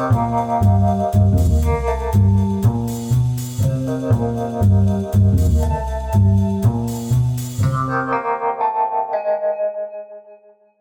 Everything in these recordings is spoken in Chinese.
oh you.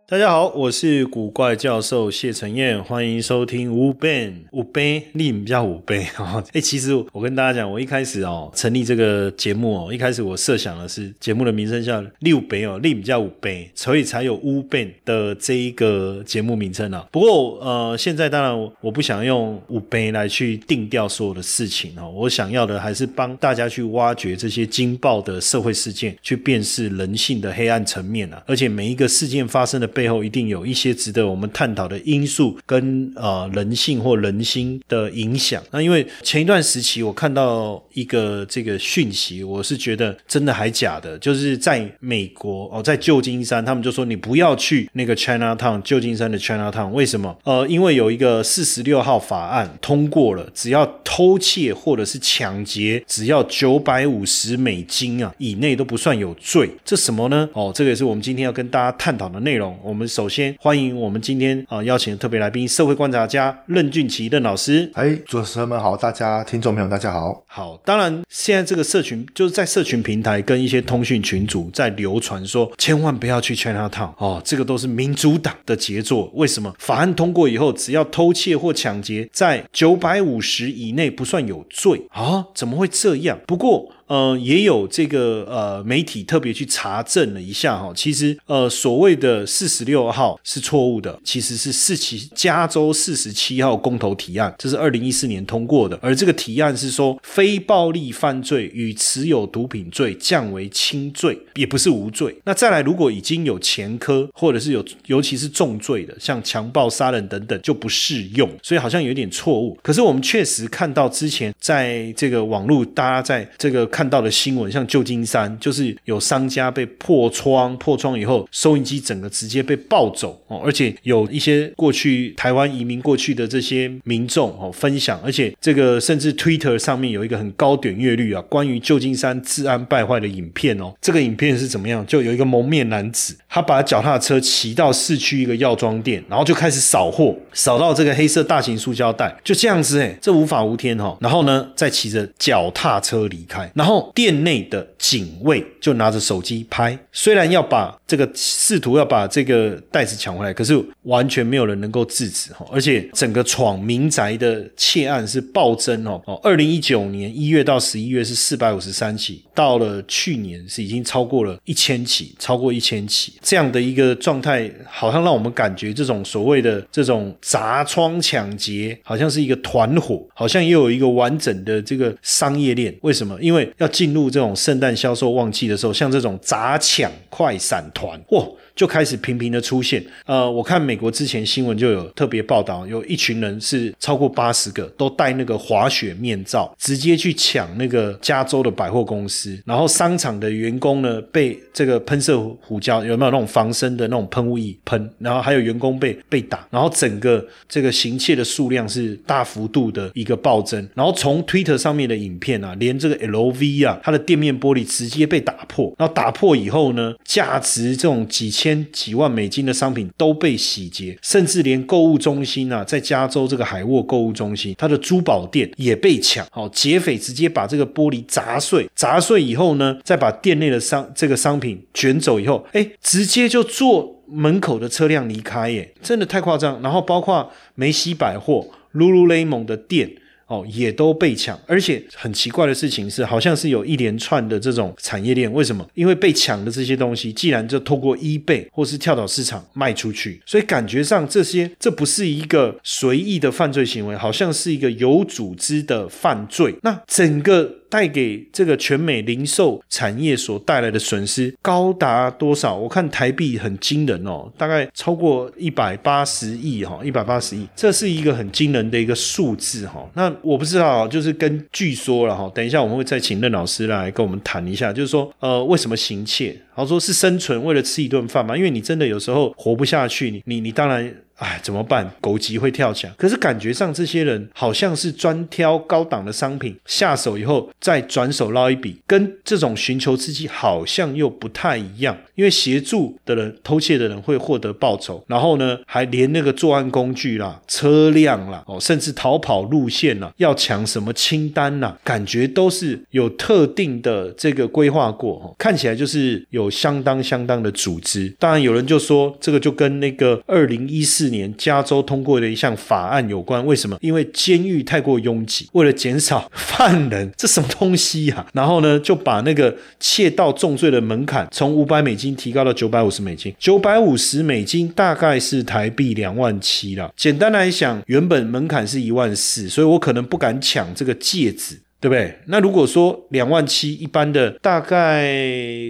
大家好，我是古怪教授谢承彦，欢迎收听五杯五杯，你不叫五杯啊？哎，其实我跟大家讲，我一开始哦成立这个节目哦，一开始我设想的是节目的名称叫六杯哦，你不叫五杯，所以才有五杯的这一个节目名称啊。不过呃，现在当然我不想用五杯来去定调所有的事情哦，我想要的还是帮大家去挖掘这些惊爆的社会事件，去辨识人性的黑暗层面啊，而且每一个事件发生的。背后一定有一些值得我们探讨的因素跟呃人性或人心的影响。那因为前一段时期我看到一个这个讯息，我是觉得真的还假的，就是在美国哦，在旧金山，他们就说你不要去那个 China Town，旧金山的 China Town，为什么？呃，因为有一个四十六号法案通过了，只要偷窃或者是抢劫，只要九百五十美金啊以内都不算有罪。这什么呢？哦，这个也是我们今天要跟大家探讨的内容。我们首先欢迎我们今天啊邀请的特别来宾，社会观察家任俊奇任老师。哎，主持人们好，大家听众朋友大家好。好，当然现在这个社群就是在社群平台跟一些通讯群组在流传说，千万不要去 China Town 哦，这个都是民主党的杰作。为什么？法案通过以后，只要偷窃或抢劫在九百五十以内不算有罪啊？怎么会这样？不过。呃，也有这个呃媒体特别去查证了一下哈，其实呃所谓的四十六号是错误的，其实是四七加州四十七号公投提案，这是二零一四年通过的，而这个提案是说非暴力犯罪与持有毒品罪降为轻罪，也不是无罪。那再来，如果已经有前科或者是有尤其是重罪的，像强暴、杀人等等就不适用，所以好像有点错误。可是我们确实看到之前在这个网络，大家在这个。看到的新闻，像旧金山，就是有商家被破窗，破窗以后，收音机整个直接被抱走哦，而且有一些过去台湾移民过去的这些民众哦分享，而且这个甚至 Twitter 上面有一个很高点阅率啊，关于旧金山治安败坏的影片哦，这个影片是怎么样？就有一个蒙面男子，他把脚踏车骑到市区一个药妆店，然后就开始扫货，扫到这个黑色大型塑胶袋，就这样子哎，这无法无天哈，然后呢，再骑着脚踏车离开，然后。然后店内的警卫就拿着手机拍，虽然要把这个试图要把这个袋子抢回来，可是完全没有人能够制止哈。而且整个闯民宅的窃案是暴增哦哦，二零一九年一月到十一月是四百五十三起，到了去年是已经超过了一千起，超过一千起这样的一个状态，好像让我们感觉这种所谓的这种砸窗抢劫，好像是一个团伙，好像又有一个完整的这个商业链。为什么？因为要进入这种圣诞销售旺季的时候，像这种砸抢快闪团，哇！就开始频频的出现。呃，我看美国之前新闻就有特别报道，有一群人是超过八十个，都戴那个滑雪面罩，直接去抢那个加州的百货公司。然后商场的员工呢，被这个喷射胡椒有没有那种防身的那种喷雾液喷？然后还有员工被被打，然后整个这个行窃的数量是大幅度的一个暴增。然后从 Twitter 上面的影片啊，连这个 LV 啊，它的店面玻璃直接被打破。然后打破以后呢，价值这种几千。千几万美金的商品都被洗劫，甚至连购物中心啊，在加州这个海沃购物中心，它的珠宝店也被抢。好，劫匪直接把这个玻璃砸碎，砸碎以后呢，再把店内的商这个商品卷走以后，哎，直接就坐门口的车辆离开，耶，真的太夸张。然后包括梅西百货、露露雷蒙的店。哦，也都被抢，而且很奇怪的事情是，好像是有一连串的这种产业链。为什么？因为被抢的这些东西，既然就透过 eBay 或是跳蚤市场卖出去，所以感觉上这些这不是一个随意的犯罪行为，好像是一个有组织的犯罪。那整个。带给这个全美零售产业所带来的损失高达多少？我看台币很惊人哦，大概超过一百八十亿哈，一百八十亿，这是一个很惊人的一个数字哈。那我不知道，就是跟据说了哈，等一下我们会再请任老师来跟我们谈一下，就是说呃，为什么行窃？然后说是生存，为了吃一顿饭嘛，因为你真的有时候活不下去，你你你当然。哎，怎么办？狗急会跳墙。可是感觉上这些人好像是专挑高档的商品下手以后再转手捞一笔，跟这种寻求刺激好像又不太一样。因为协助的人、偷窃的人会获得报酬，然后呢，还连那个作案工具啦、车辆啦，哦，甚至逃跑路线啦，要抢什么清单啦，感觉都是有特定的这个规划过，看起来就是有相当相当的组织。当然，有人就说这个就跟那个二零一四年加州通过的一项法案有关。为什么？因为监狱太过拥挤，为了减少犯人，这什么东西呀？然后呢，就把那个窃盗重罪的门槛从五百美金。提高到九百五十美金，九百五十美金大概是台币两万七了。简单来讲，原本门槛是一万四，所以我可能不敢抢这个戒指，对不对？那如果说两万七，一般的大概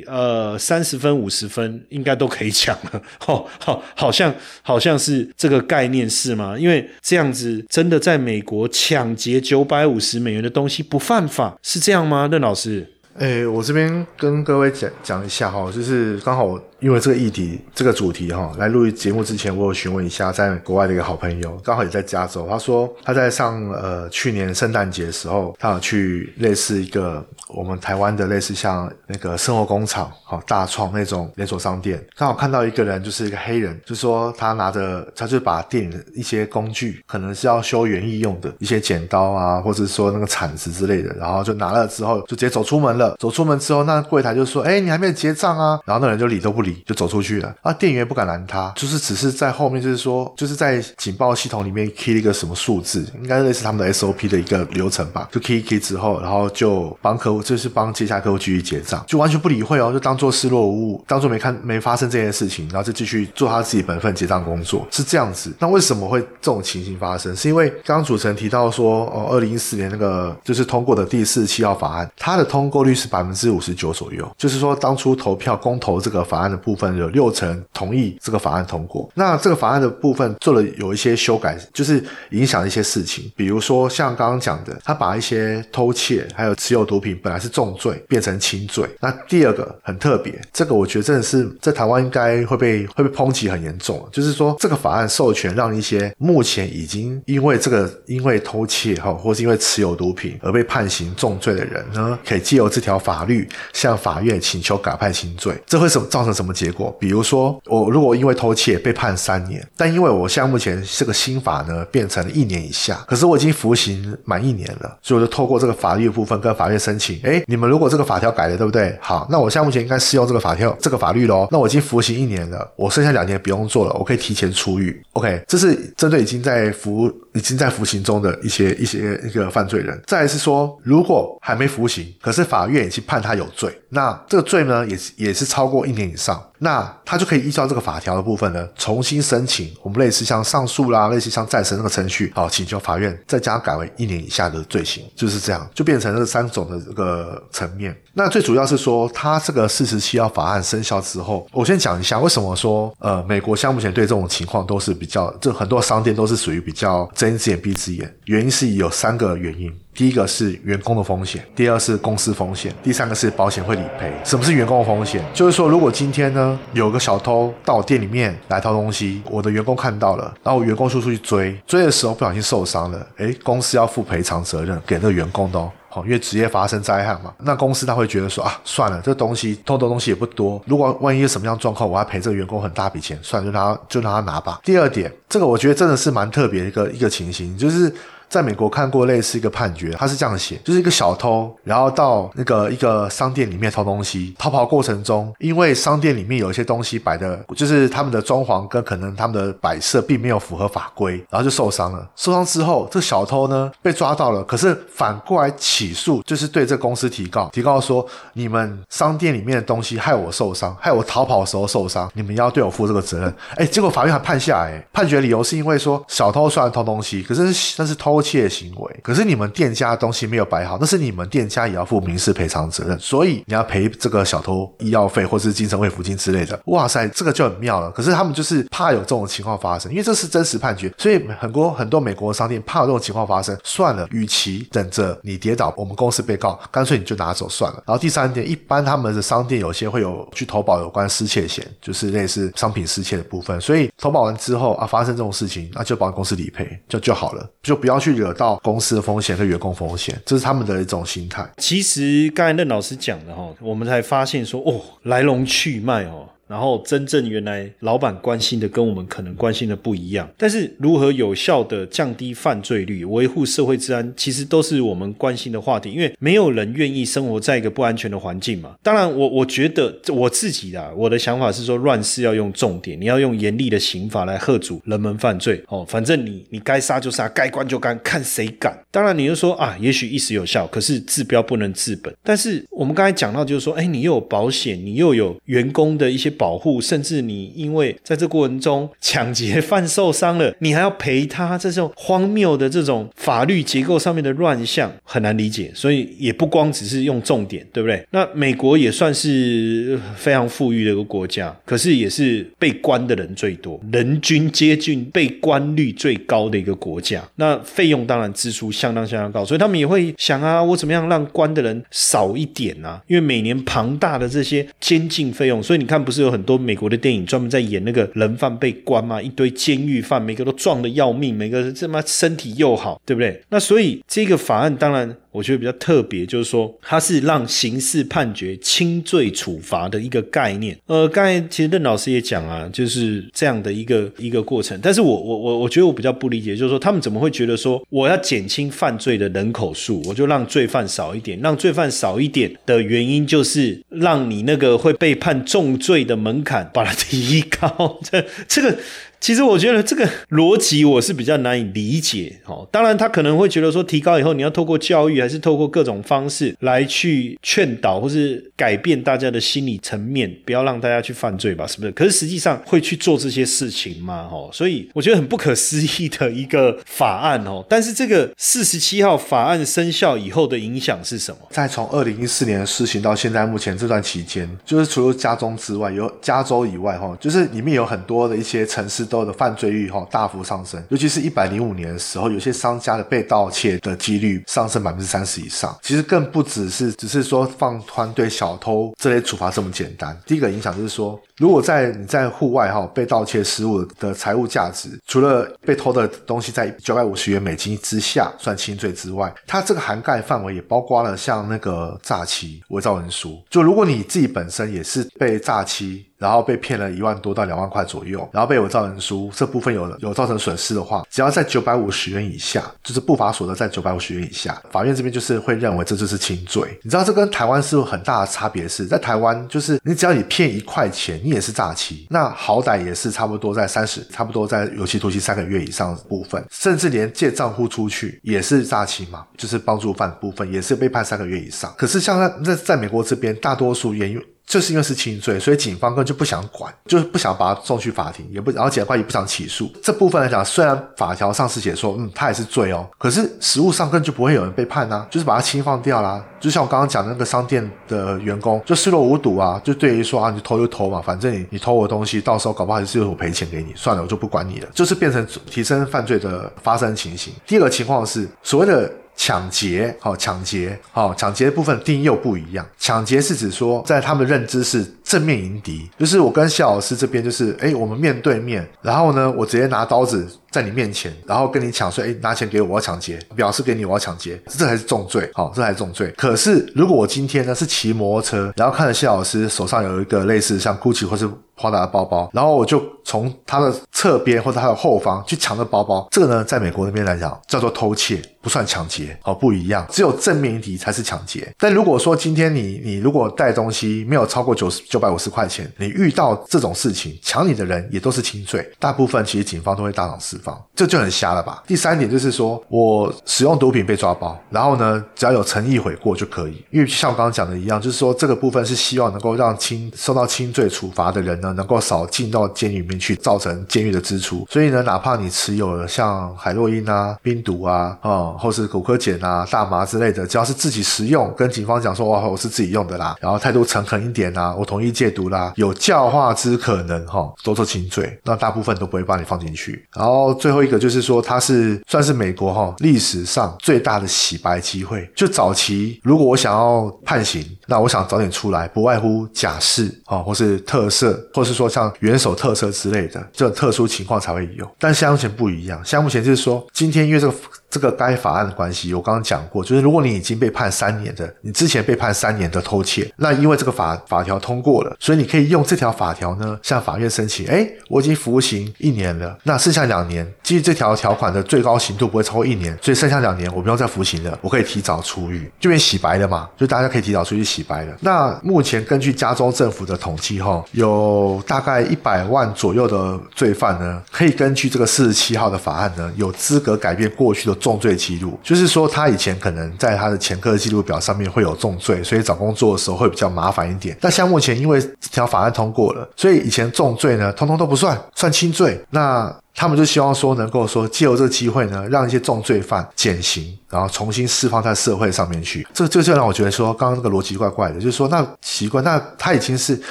呃三十分、五十分应该都可以抢了。哦，好，好像好像是这个概念是吗？因为这样子真的在美国抢劫九百五十美元的东西不犯法，是这样吗？任老师？哎，我这边跟各位讲讲一下哈，就是刚好。因为这个议题、这个主题哈，来录节目之前，我有询问一下在国外的一个好朋友，刚好也在加州。他说他在上呃去年圣诞节的时候，他有去类似一个我们台湾的类似像那个生活工厂、好大创那种连锁商店，刚好看到一个人，就是一个黑人，就说他拿着，他就把店里的一些工具，可能是要修园艺用的一些剪刀啊，或者说那个铲子之类的，然后就拿了之后就直接走出门了。走出门之后，那柜台就说：“哎，你还没有结账啊？”然后那人就理都不理。就走出去了啊！店员不敢拦他，就是只是在后面，就是说，就是在警报系统里面 key 了一个什么数字，应该类似他们的 SOP 的一个流程吧。就 key key 之后，然后就帮客户，就是帮接下客户继续结账，就完全不理会哦，就当做视若无物，当做没看没发生这件事情，然后就继续做他自己本分结账工作，是这样子。那为什么会这种情形发生？是因为刚刚主持人提到说，哦，二零一四年那个就是通过的第四十七号法案，它的通过率是百分之五十九左右，就是说当初投票公投这个法案的。部分有六成同意这个法案通过，那这个法案的部分做了有一些修改，就是影响一些事情，比如说像刚刚讲的，他把一些偷窃还有持有毒品本来是重罪变成轻罪。那第二个很特别，这个我觉得真的是在台湾应该会被会被抨击很严重，就是说这个法案授权让一些目前已经因为这个因为偷窃哈，或是因为持有毒品而被判刑重罪的人呢，可以借由这条法律向法院请求改判轻罪，这会什么造成什么？什么结果，比如说我如果因为偷窃被判三年，但因为我现在目前这个新法呢变成了一年以下，可是我已经服刑满一年了，所以我就透过这个法律部分跟法院申请，哎，你们如果这个法条改了，对不对？好，那我现在目前应该适用这个法条这个法律喽。那我已经服刑一年了，我剩下两年不用做了，我可以提前出狱。OK，这是针对已经在服已经在服刑中的一些一些一个犯罪人。再是说，如果还没服刑，可是法院已经判他有罪，那这个罪呢也是也是超过一年以上。那他就可以依照这个法条的部分呢，重新申请我们类似像上诉啦，类似像再审那个程序，好，请求法院再加改为一年以下的罪行，就是这样，就变成这三种的这个层面。那最主要是说，他这个四十七号法案生效之后，我先讲一下为什么说，呃，美国像目前对这种情况都是比较，这很多商店都是属于比较睁一只眼闭一只眼，原因是有三个原因。第一个是员工的风险，第二是公司风险，第三个是保险会理赔。什么是员工的风险？就是说，如果今天呢有个小偷到我店里面来偷东西，我的员工看到了，然后我员工出出去追，追的时候不小心受伤了，诶，公司要负赔偿责任给那个员工的哦。好，因为职业发生灾害嘛，那公司他会觉得说啊，算了，这东西偷的东西也不多，如果万一有什么样状况，我还赔这个员工很大笔钱，算了，就让他就让他拿吧。第二点，这个我觉得真的是蛮特别的一个一个情形，就是。在美国看过类似一个判决，他是这样写，就是一个小偷，然后到那个一个商店里面偷东西，逃跑过程中，因为商店里面有一些东西摆的，就是他们的装潢跟可能他们的摆设并没有符合法规，然后就受伤了。受伤之后，这小偷呢被抓到了，可是反过来起诉，就是对这公司提告，提告说你们商店里面的东西害我受伤，害我逃跑的时候受伤，你们要对我负这个责任。哎，结果法院还判下来，判决理由是因为说小偷虽然偷东西，可是但是偷。偷窃行为，可是你们店家的东西没有摆好，那是你们店家也要负民事赔偿责任，所以你要赔这个小偷医药费或者是精神慰抚金之类的。哇塞，这个就很妙了。可是他们就是怕有这种情况发生，因为这是真实判决，所以很多很多美国商店怕有这种情况发生，算了，与其等着你跌倒，我们公司被告，干脆你就拿走算了。然后第三点，一般他们的商店有些会有去投保有关失窃险，就是类似商品失窃的部分，所以投保完之后啊，发生这种事情，那就保险公司理赔就就好了，就不要去去惹到公司的风险和员工风险，这是他们的一种心态。其实刚才任老师讲的哈，我们才发现说哦，来龙去脉哦。然后真正原来老板关心的跟我们可能关心的不一样，但是如何有效的降低犯罪率、维护社会治安，其实都是我们关心的话题。因为没有人愿意生活在一个不安全的环境嘛。当然，我我觉得我自己的我的想法是说，乱世要用重点，你要用严厉的刑法来吓阻人们犯罪。哦，反正你你该杀就杀，该关就关，看谁敢。当然，你就说啊，也许一时有效，可是治标不能治本。但是我们刚才讲到，就是说，哎，你又有保险，你又有员工的一些。保护，甚至你因为在这过程中抢劫犯受伤了，你还要赔他，这种荒谬的这种法律结构上面的乱象很难理解。所以也不光只是用重点，对不对？那美国也算是非常富裕的一个国家，可是也是被关的人最多，人均接近被关率最高的一个国家。那费用当然支出相当相当高，所以他们也会想啊，我怎么样让关的人少一点啊？因为每年庞大的这些监禁费用，所以你看不是。有很多美国的电影专门在演那个人犯被关嘛，一堆监狱犯，每个都壮的要命，每个这么身体又好，对不对？那所以这个法案当然。我觉得比较特别，就是说它是让刑事判决轻罪处罚的一个概念。呃，刚才其实任老师也讲啊，就是这样的一个一个过程。但是我我我我觉得我比较不理解，就是说他们怎么会觉得说我要减轻犯罪的人口数，我就让罪犯少一点，让罪犯少一点的原因就是让你那个会被判重罪的门槛把它提高。这这个。其实我觉得这个逻辑我是比较难以理解哦。当然，他可能会觉得说，提高以后你要透过教育，还是透过各种方式来去劝导，或是改变大家的心理层面，不要让大家去犯罪吧？是不是？可是实际上会去做这些事情吗？哦，所以我觉得很不可思议的一个法案哦。但是这个四十七号法案生效以后的影响是什么？在从二零一四年施行到现在，目前这段期间，就是除了加州之外，有加州以外哈，就是里面有很多的一些城市。都的犯罪率哈大幅上升，尤其是一百零五年的时候，有些商家的被盗窃的几率上升百分之三十以上。其实更不只是只是说放宽对小偷这类处罚这么简单。第一个影响就是说，如果在你在户外哈被盗窃失物的财物价值，除了被偷的东西在九百五十元美金之下算轻罪之外，它这个涵盖范围也包括了像那个诈欺、伪造文书。就如果你自己本身也是被诈欺。然后被骗了一万多到两万块左右，然后被我造人书这部分有有造成损失的话，只要在九百五十元以下，就是不法所得在九百五十元以下，法院这边就是会认为这就是轻罪。你知道这跟台湾是有很大的差别，是在台湾就是你只要你骗一块钱，你也是诈欺，那好歹也是差不多在三十，差不多在有期徒刑三个月以上的部分，甚至连借账户出去也是诈欺嘛，就是帮助犯部分也是被判三个月以上。可是像在在在美国这边，大多数原因。就是因为是轻罪，所以警方根本就不想管，就是不想把他送去法庭，也不然后检察官也不想起诉。这部分来讲，虽然法条上是写说，嗯，他也是罪哦，可是实物上根本就不会有人被判呐，就是把他轻放掉啦。就像我刚刚讲那个商店的员工，就视若无睹啊，就对于说啊，你偷就偷嘛，反正你你偷我东西，到时候搞不好还是我赔钱给你，算了，我就不管你了，就是变成提升犯罪的发生情形。第二个情况是所谓的。抢劫，好抢劫，好抢劫的部分定义又不一样。抢劫是指说，在他们认知是正面迎敌，就是我跟谢老师这边就是，哎，我们面对面，然后呢，我直接拿刀子在你面前，然后跟你抢，说，哎，拿钱给我，我要抢劫，表示给你我要抢劫，这才是重罪，好，这才是重罪。可是如果我今天呢是骑摩托车，然后看着谢老师手上有一个类似像 GUCCI 或是。华达的包包，然后我就从他的侧边或者他的后方去抢这包包，这个呢，在美国那边来讲叫做偷窃，不算抢劫，哦，不一样，只有正面一敌才是抢劫。但如果说今天你你如果带东西没有超过九十九。九百五十块钱，你遇到这种事情，抢你的人也都是轻罪，大部分其实警方都会当场释放，这就很瞎了吧？第三点就是说我使用毒品被抓包，然后呢，只要有诚意悔过就可以，因为像我刚刚讲的一样，就是说这个部分是希望能够让轻受到轻罪处罚的人呢，能够少进到监狱里面去，造成监狱的支出。所以呢，哪怕你持有了像海洛因啊、冰毒啊、啊，或是骨科碱啊、大麻之类的，只要是自己食用，跟警方讲说哇，我是自己用的啦，然后态度诚恳一点啊，我同意戒毒啦，有教化之可能哈，都是轻罪，那大部分都不会把你放进去。然后最后一个就是说，它是算是美国哈历史上最大的洗白机会。就早期如果我想要判刑，那我想早点出来，不外乎假释啊，或是特赦，或是说像元首特赦之类的，这种特殊情况才会有。但现在目前不一样，现在目前就是说，今天因为这个。这个该法案的关系，我刚刚讲过，就是如果你已经被判三年的，你之前被判三年的偷窃，那因为这个法法条通过了，所以你可以用这条法条呢向法院申请，哎，我已经服刑一年了，那剩下两年，基于这条条款的最高刑度不会超过一年，所以剩下两年我不用再服刑了，我可以提早出狱，就变洗白了嘛，就大家可以提早出去洗白了。那目前根据加州政府的统计，哈，有大概一百万左右的罪犯呢，可以根据这个四十七号的法案呢，有资格改变过去的。重罪记录，就是说他以前可能在他的前科记录表上面会有重罪，所以找工作的时候会比较麻烦一点。那像目前因为这条法案通过了，所以以前重罪呢，通通都不算，算轻罪。那他们就希望说，能够说借由这个机会呢，让一些重罪犯减刑，然后重新释放在社会上面去。这这就让我觉得说，刚刚那个逻辑怪怪的，就是说那奇怪，那他已经是因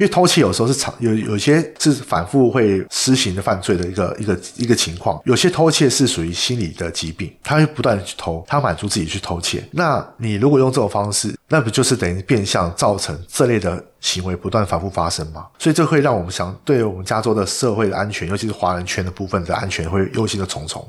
为偷窃有时候是长有有些是反复会施行的犯罪的一个一个一个情况，有些偷窃是属于心理的疾病，他会不断的去偷，他满足自己去偷窃。那你如果用这种方式，那不就是等于变相造成这类的？行为不断反复发生嘛，所以这会让我们想，对我们加州的社会的安全，尤其是华人圈的部分的安全，会忧心的重重。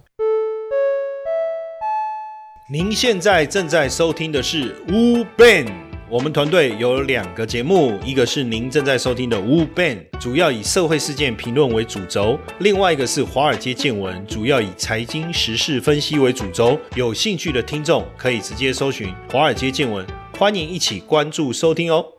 您现在正在收听的是 Wu Ben，我们团队有两个节目，一个是您正在收听的 Wu Ben，主要以社会事件评论为主轴；另外一个是华尔街见闻，主要以财经时事分析为主轴。有兴趣的听众可以直接搜寻华尔街见闻，欢迎一起关注收听哦。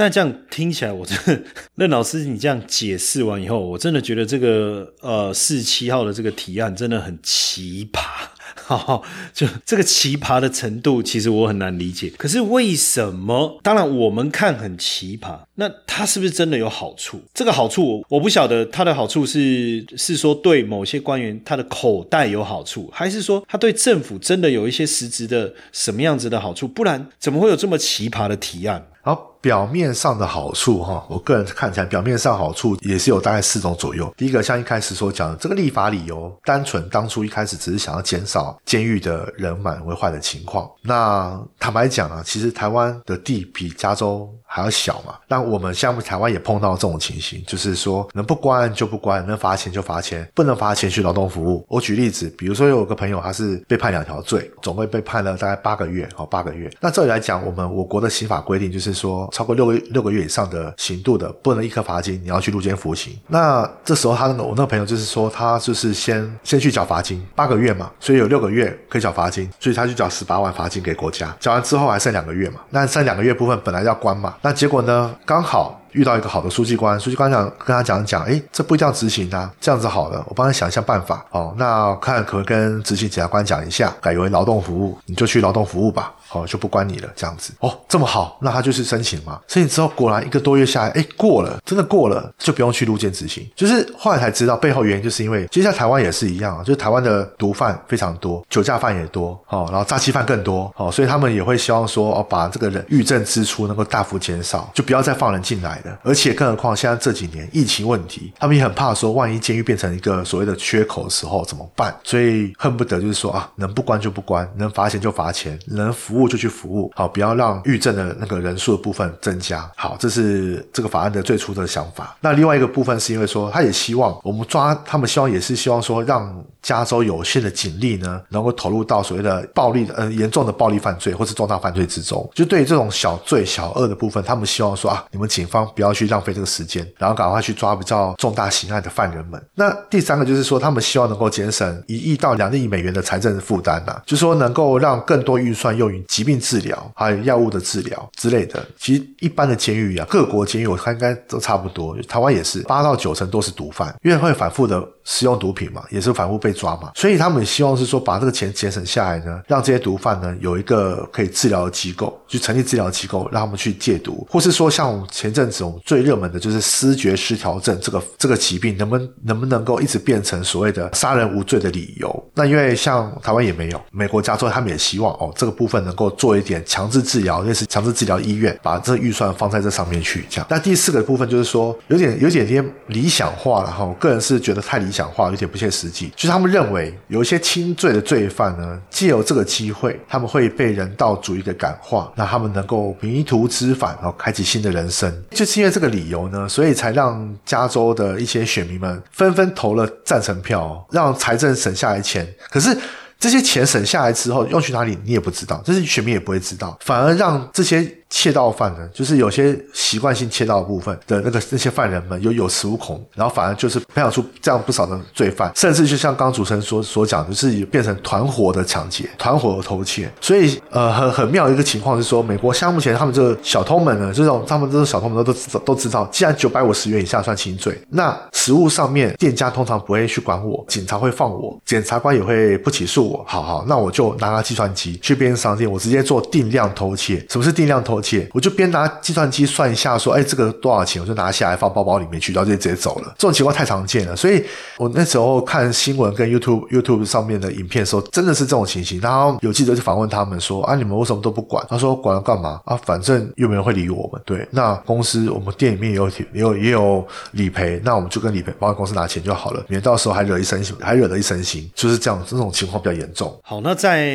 但这样听起来，我真的 任老师，你这样解释完以后，我真的觉得这个呃四七号的这个提案真的很奇葩。哈，就这个奇葩的程度，其实我很难理解。可是为什么？当然我们看很奇葩，那它是不是真的有好处？这个好处我不晓得，它的好处是是说对某些官员他的口袋有好处，还是说他对政府真的有一些实质的什么样子的好处？不然怎么会有这么奇葩的提案？然后。表面上的好处，哈，我个人看起来，表面上好处也是有大概四种左右。第一个，像一开始所讲的，这个立法理由，单纯当初一开始只是想要减少监狱的人满为患的情况。那坦白讲啊，其实台湾的地比加州还要小嘛。那我们项目台湾也碰到这种情形，就是说能不关就不关，能罚钱就罚钱，不能罚钱去劳动服务。我举例子，比如说有个朋友他是被判两条罪，总共被判了大概八个月，哦，八个月。那这里来讲，我们我国的刑法规定就是是说。超过六个六个月以上的刑度的，不能一颗罚金，你要去入监服刑。那这时候他那个我那个朋友就是说，他就是先先去缴罚金，八个月嘛，所以有六个月可以缴罚金，所以他去缴十八万罚金给国家。缴完之后还剩两个月嘛，那剩两个月部分本来要关嘛，那结果呢，刚好。遇到一个好的书记官，书记官讲跟他讲讲，哎，这不一定要执行啊，这样子好了，我帮他想一下办法哦。那看可不可以跟执行检察官讲一下，改为劳动服务，你就去劳动服务吧，好就不关你了，这样子哦，这么好，那他就是申请嘛。申请之后果然一个多月下来，哎，过了，真的过了，就不用去入监执行。就是后来才知道背后原因，就是因为接下来台湾也是一样，就是台湾的毒贩非常多，酒驾犯也多，哦，然后诈欺犯更多，哦，所以他们也会希望说，哦，把这个人狱政支出能够大幅减少，就不要再放人进来。而且，更何况现在这几年疫情问题，他们也很怕说，万一监狱变成一个所谓的缺口的时候怎么办？所以恨不得就是说啊，能不关就不关，能罚钱就罚钱，能服务就去服务，好，不要让狱政的那个人数的部分增加。好，这是这个法案的最初的想法。那另外一个部分是因为说，他也希望我们抓他们，希望也是希望说，让加州有限的警力呢，能够投入到所谓的暴力的呃严重的暴力犯罪或是重大犯罪之中。就对于这种小罪小恶的部分，他们希望说啊，你们警方不要去浪费这个时间，然后赶快去抓比较重大刑案的犯人们。那第三个就是说，他们希望能够节省一亿到两亿美元的财政负担呐，就说能够让更多预算用于疾病治疗，还有药物的治疗之类的。其实一般的监狱啊，各国监狱我看应该都差不多，台湾也是八到九成都是毒贩，因为会反复的使用毒品嘛，也是反复被抓嘛，所以他们希望是说把这个钱节省下来呢，让这些毒贩呢有一个可以治疗的机构，去成立治疗机构，让他们去戒毒，或是说像前阵子我们最热门的就是思觉失调症这个这个疾病，能不能不能够一直变成所谓的杀人无罪的理由？那因为像台湾也没有，美国加州他们也希望哦这个部分能够做一点强制治疗，类似强制治疗医院，把这预算放在这上面去。这样，那第四个部分就是说有点有点点理想化了哈，我个人是觉得太理想化，有点不切实际。就是他们认为有一些轻罪的罪犯呢，借由这个机会，他们会被人道主义的感化，那他们能够迷途知返，然后开启新的人生。就是因为这个理由呢，所以才让加州的一些选民们纷纷投了赞成票，让财政省下来钱。可是。这些钱省下来之后用去哪里，你也不知道，这是选民也不会知道，反而让这些。窃盗犯呢，就是有些习惯性窃盗部分的那个那些犯人们有有恃无恐，然后反而就是培养出这样不少的罪犯，甚至就像刚主持人所所讲，就是变成团伙的抢劫、团伙的偷窃。所以呃，很很妙的一个情况是说，美国像目前他们这个小偷们呢，这种他们这种小偷们都都知道都知道，既然九百五十元以下算轻罪，那实物上面店家通常不会去管我，警察会放我，检察官也会不起诉我。好好，那我就拿个计算机去便利商店，我直接做定量偷窃。什么是定量偷？我就边拿计算机算一下，说，哎，这个多少钱？我就拿下来放包包里面去，然后就直接走了。这种情况太常见了，所以我那时候看新闻跟 YouTube YouTube 上面的影片的时候，真的是这种情形。然后有记者就访问他们说，啊，你们为什么都不管？他说，管了干嘛？啊，反正又没人会理我们。对，那公司我们店里面也有也有也有理赔，那我们就跟理赔保险公司拿钱就好了，免到时候还惹一身，还惹得一身腥，就是这样。这种情况比较严重。好，那在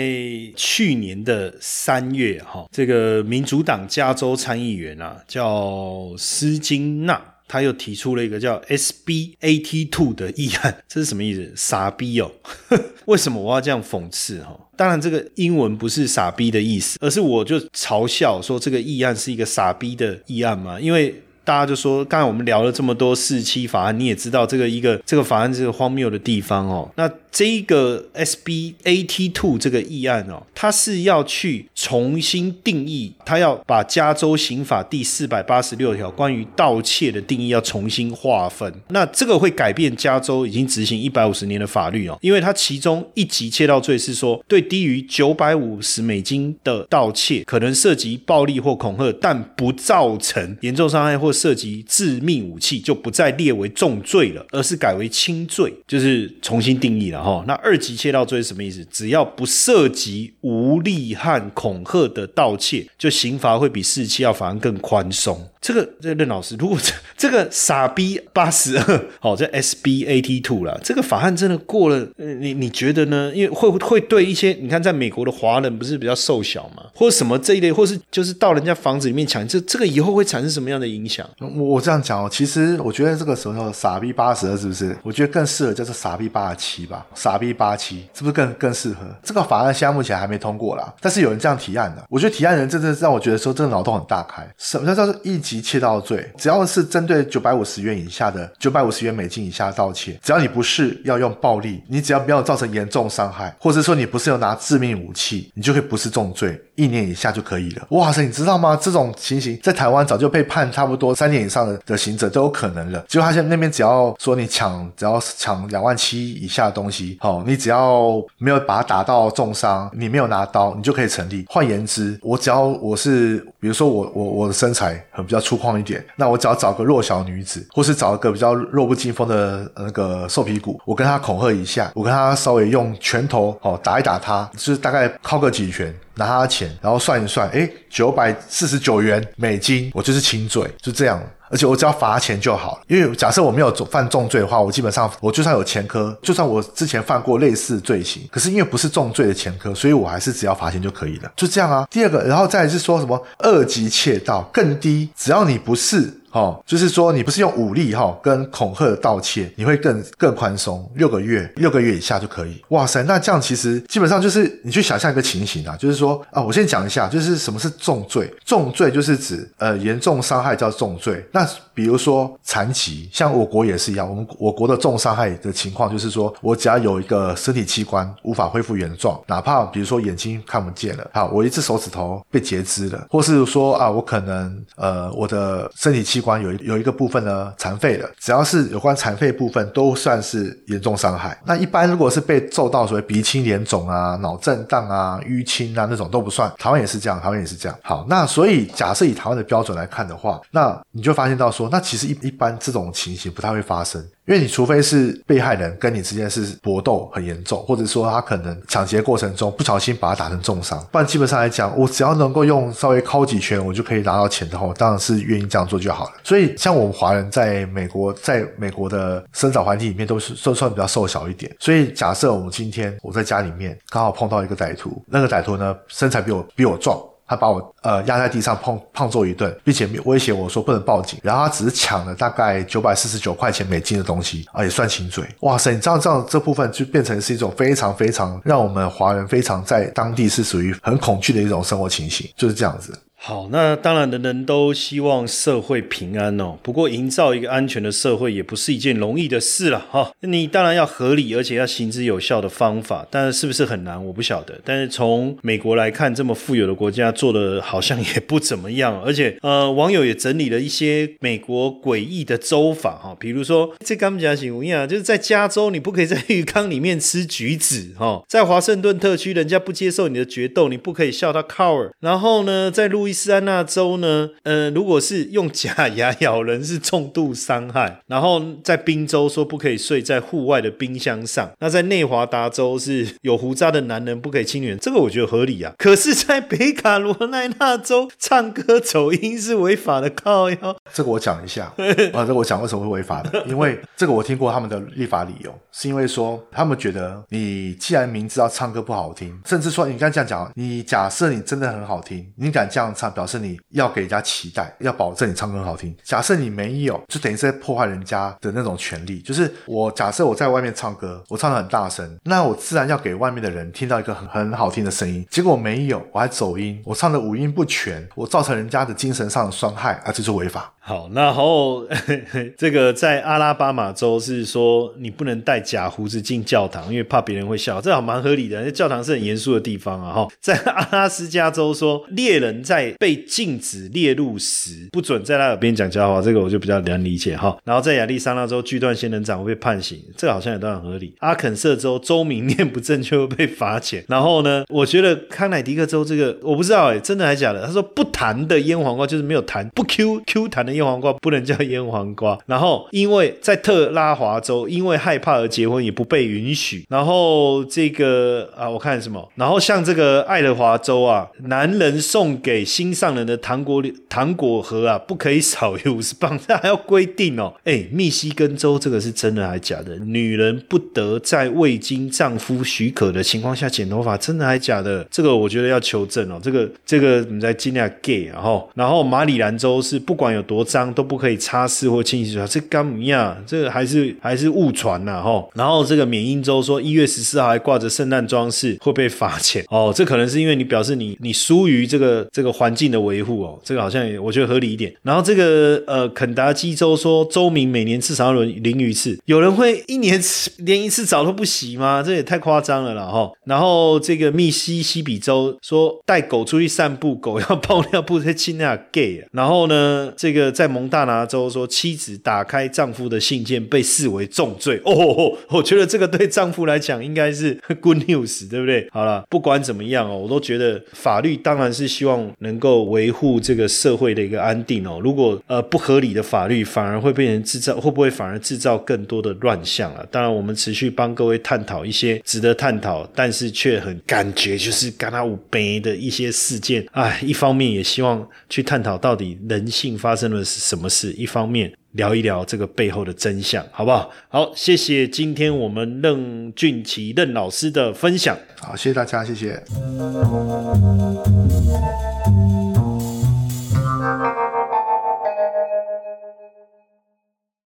去年的三月，哈，这个民主党加州参议员啊，叫斯金纳，他又提出了一个叫 SBAT Two 的议案，这是什么意思？傻逼哦！为什么我要这样讽刺？哈，当然这个英文不是傻逼的意思，而是我就嘲笑说这个议案是一个傻逼的议案嘛，因为。大家就说，刚才我们聊了这么多四期法案，你也知道这个一个这个法案这个荒谬的地方哦。那这一个 SBAT Two 这个议案哦，它是要去重新定义，他要把加州刑法第四百八十六条关于盗窃的定义要重新划分。那这个会改变加州已经执行一百五十年的法律哦，因为它其中一级窃盗罪是说，对低于九百五十美金的盗窃，可能涉及暴力或恐吓，但不造成严重伤害或。涉及致命武器就不再列为重罪了，而是改为轻罪，就是重新定义了哈。那二级窃盗罪是什么意思？只要不涉及无力和恐恐吓的盗窃，就刑罚会比四七要反而更宽松。这个这个任老师，如果这 这个傻逼八十二，好，这 SBAT two 了，这个法案真的过了，你你觉得呢？因为会会对一些你看，在美国的华人不是比较瘦小嘛，或者什么这一类，或是就是到人家房子里面抢，这这个以后会产生什么样的影响？我我这样讲哦，其实我觉得这个时候傻逼八十二是不是？我觉得更适合叫做傻逼八十七吧，傻逼八七是不是更更适合？这个法案现在目前还没通过啦，但是有人这样提案的，我觉得提案人真的让我觉得说，这个脑洞很大开。什么叫做一级？窃盗罪，只要是针对九百五十元以下的九百五十元美金以下盗窃，只要你不是要用暴力，你只要没有造成严重伤害，或者说你不是要拿致命武器，你就可以不是重罪，一年以下就可以了。哇塞，你知道吗？这种情形在台湾早就被判差不多三年以上的的刑者都有可能了。结果他现在那边只要说你抢，只要抢两万七以下的东西，好，你只要没有把他打到重伤，你没有拿刀，你就可以成立。换言之，我只要我是，比如说我我我的身材很比较。粗犷一点，那我只要找个弱小女子，或是找一个比较弱不禁风的那个瘦皮骨，我跟她恐吓一下，我跟她稍微用拳头哦打一打她，就是大概敲个几拳。拿他的钱，然后算一算，哎，九百四十九元美金，我就是轻罪，就这样。而且我只要罚钱就好了，因为假设我没有犯重罪的话，我基本上我就算有前科，就算我之前犯过类似罪行，可是因为不是重罪的前科，所以我还是只要罚钱就可以了，就这样啊。第二个，然后再是说什么二级窃盗更低，只要你不是。哦，就是说你不是用武力哈跟恐吓的盗窃，你会更更宽松，六个月，六个月以下就可以。哇塞，那这样其实基本上就是你去想象一个情形啊，就是说啊，我先讲一下，就是什么是重罪？重罪就是指呃严重伤害叫重罪。那比如说残疾，像我国也是一样，我们我国的重伤害的情况就是说我只要有一个身体器官无法恢复原状，哪怕比如说眼睛看不见了，好，我一只手指头被截肢了，或是说啊，我可能呃我的身体器官有有一个部分呢残废了，只要是有关残废部分都算是严重伤害。那一般如果是被揍到所谓鼻青脸肿啊、脑震荡啊、淤青啊那种都不算，台湾也是这样，台湾也是这样。好，那所以假设以台湾的标准来看的话，那你就发现到说，那其实一一般这种情形不太会发生。因为你除非是被害人跟你之间是搏斗很严重，或者说他可能抢劫过程中不小心把他打成重伤，不然基本上来讲，我只要能够用稍微敲几拳，我就可以拿到钱的话，当然是愿意这样做就好了。所以像我们华人在美国，在美国的生长环境里面都是算算比较瘦小一点，所以假设我们今天我在家里面刚好碰到一个歹徒，那个歹徒呢身材比我比我壮。他把我呃压在地上胖胖揍一顿，并且威胁我说不能报警。然后他只是抢了大概九百四十九块钱美金的东西，啊也算亲嘴。哇塞，你知道这样这部分就变成是一种非常非常让我们华人非常在当地是属于很恐惧的一种生活情形，就是这样子。好，那当然人人都希望社会平安哦。不过营造一个安全的社会也不是一件容易的事了哈。你当然要合理，而且要行之有效的方法，但是是不是很难，我不晓得。但是从美国来看，这么富有的国家做的好像也不怎么样。而且呃，网友也整理了一些美国诡异的州法哈，比如说这刚讲行一样，就是在加州你不可以在浴缸里面吃橘子哈，在华盛顿特区人家不接受你的决斗，你不可以笑他 cower。然后呢，在路易斯安那州呢，呃，如果是用假牙咬人是重度伤害。然后在宾州说不可以睡在户外的冰箱上。那在内华达州是有胡渣的男人不可以亲女人，这个我觉得合理啊。可是，在北卡罗来纳州唱歌走音是违法的，靠哟。这个我讲一下啊，这个我讲为什么会违法的，因为这个我听过他们的立法理由，是因为说他们觉得你既然明知道唱歌不好听，甚至说你刚这样讲，你假设你真的很好听，你敢这样唱，表示。你要给人家期待，要保证你唱歌好听。假设你没有，就等于是在破坏人家的那种权利。就是我假设我在外面唱歌，我唱的很大声，那我自然要给外面的人听到一个很很好听的声音。结果没有，我还走音，我唱的五音不全，我造成人家的精神上的伤害，啊，这是违法。好，然后 这个在阿拉巴马州是说你不能带假胡子进教堂，因为怕别人会笑，这好蛮合理的。教堂是很严肃的地方啊。哈，在阿拉斯加州说猎人在被禁止猎鹿时，不准在他耳边讲假话，这个我就比较难理解哈。然后在亚利桑那州锯断仙人掌会被判刑，这个好像也都很合理。阿肯色州州名念不正确会被罚钱。然后呢，我觉得康乃狄克州这个我不知道哎，真的还是假的？他说不弹的腌黄瓜就是没有弹，不 Q Q 弹的。腌黄瓜不能叫腌黄瓜，然后因为在特拉华州，因为害怕而结婚也不被允许。然后这个啊，我看什么？然后像这个爱德华州啊，男人送给心上人的糖果糖果盒啊，不可以少于五十磅，这还要规定哦。哎，密西根州这个是真的还是假的？女人不得在未经丈夫许可的情况下剪头发，真的还是假的？这个我觉得要求证哦。这个这个你在尽量 gay，然后然后马里兰州是不管有多。脏都不可以擦拭或清洗出来，这干么样？这个还是还是误传呐哈。然后这个缅因州说一月十四号还挂着圣诞装饰会被罚钱哦，这可能是因为你表示你你疏于这个这个环境的维护哦，这个好像也我觉得合理一点。然后这个呃肯达基州说州民每年至少要淋淋一次，有人会一年连一次澡都不洗吗？这也太夸张了啦哈。然后这个密西西比州说带狗出去散步，狗要 泡尿布才亲那 gay。然后呢这个。在蒙大拿州说，妻子打开丈夫的信件被视为重罪。哦，我觉得这个对丈夫来讲应该是 good news，对不对？好了，不管怎么样哦，我都觉得法律当然是希望能够维护这个社会的一个安定哦。如果呃不合理的法律，反而会被人制造，会不会反而制造更多的乱象啊？当然，我们持续帮各位探讨一些值得探讨，但是却很感觉就是干他无悲的一些事件。哎，一方面也希望去探讨到底人性发生了。是什么事？一方面聊一聊这个背后的真相，好不好？好，谢谢今天我们任俊奇任老师的分享。好，谢谢大家，谢谢。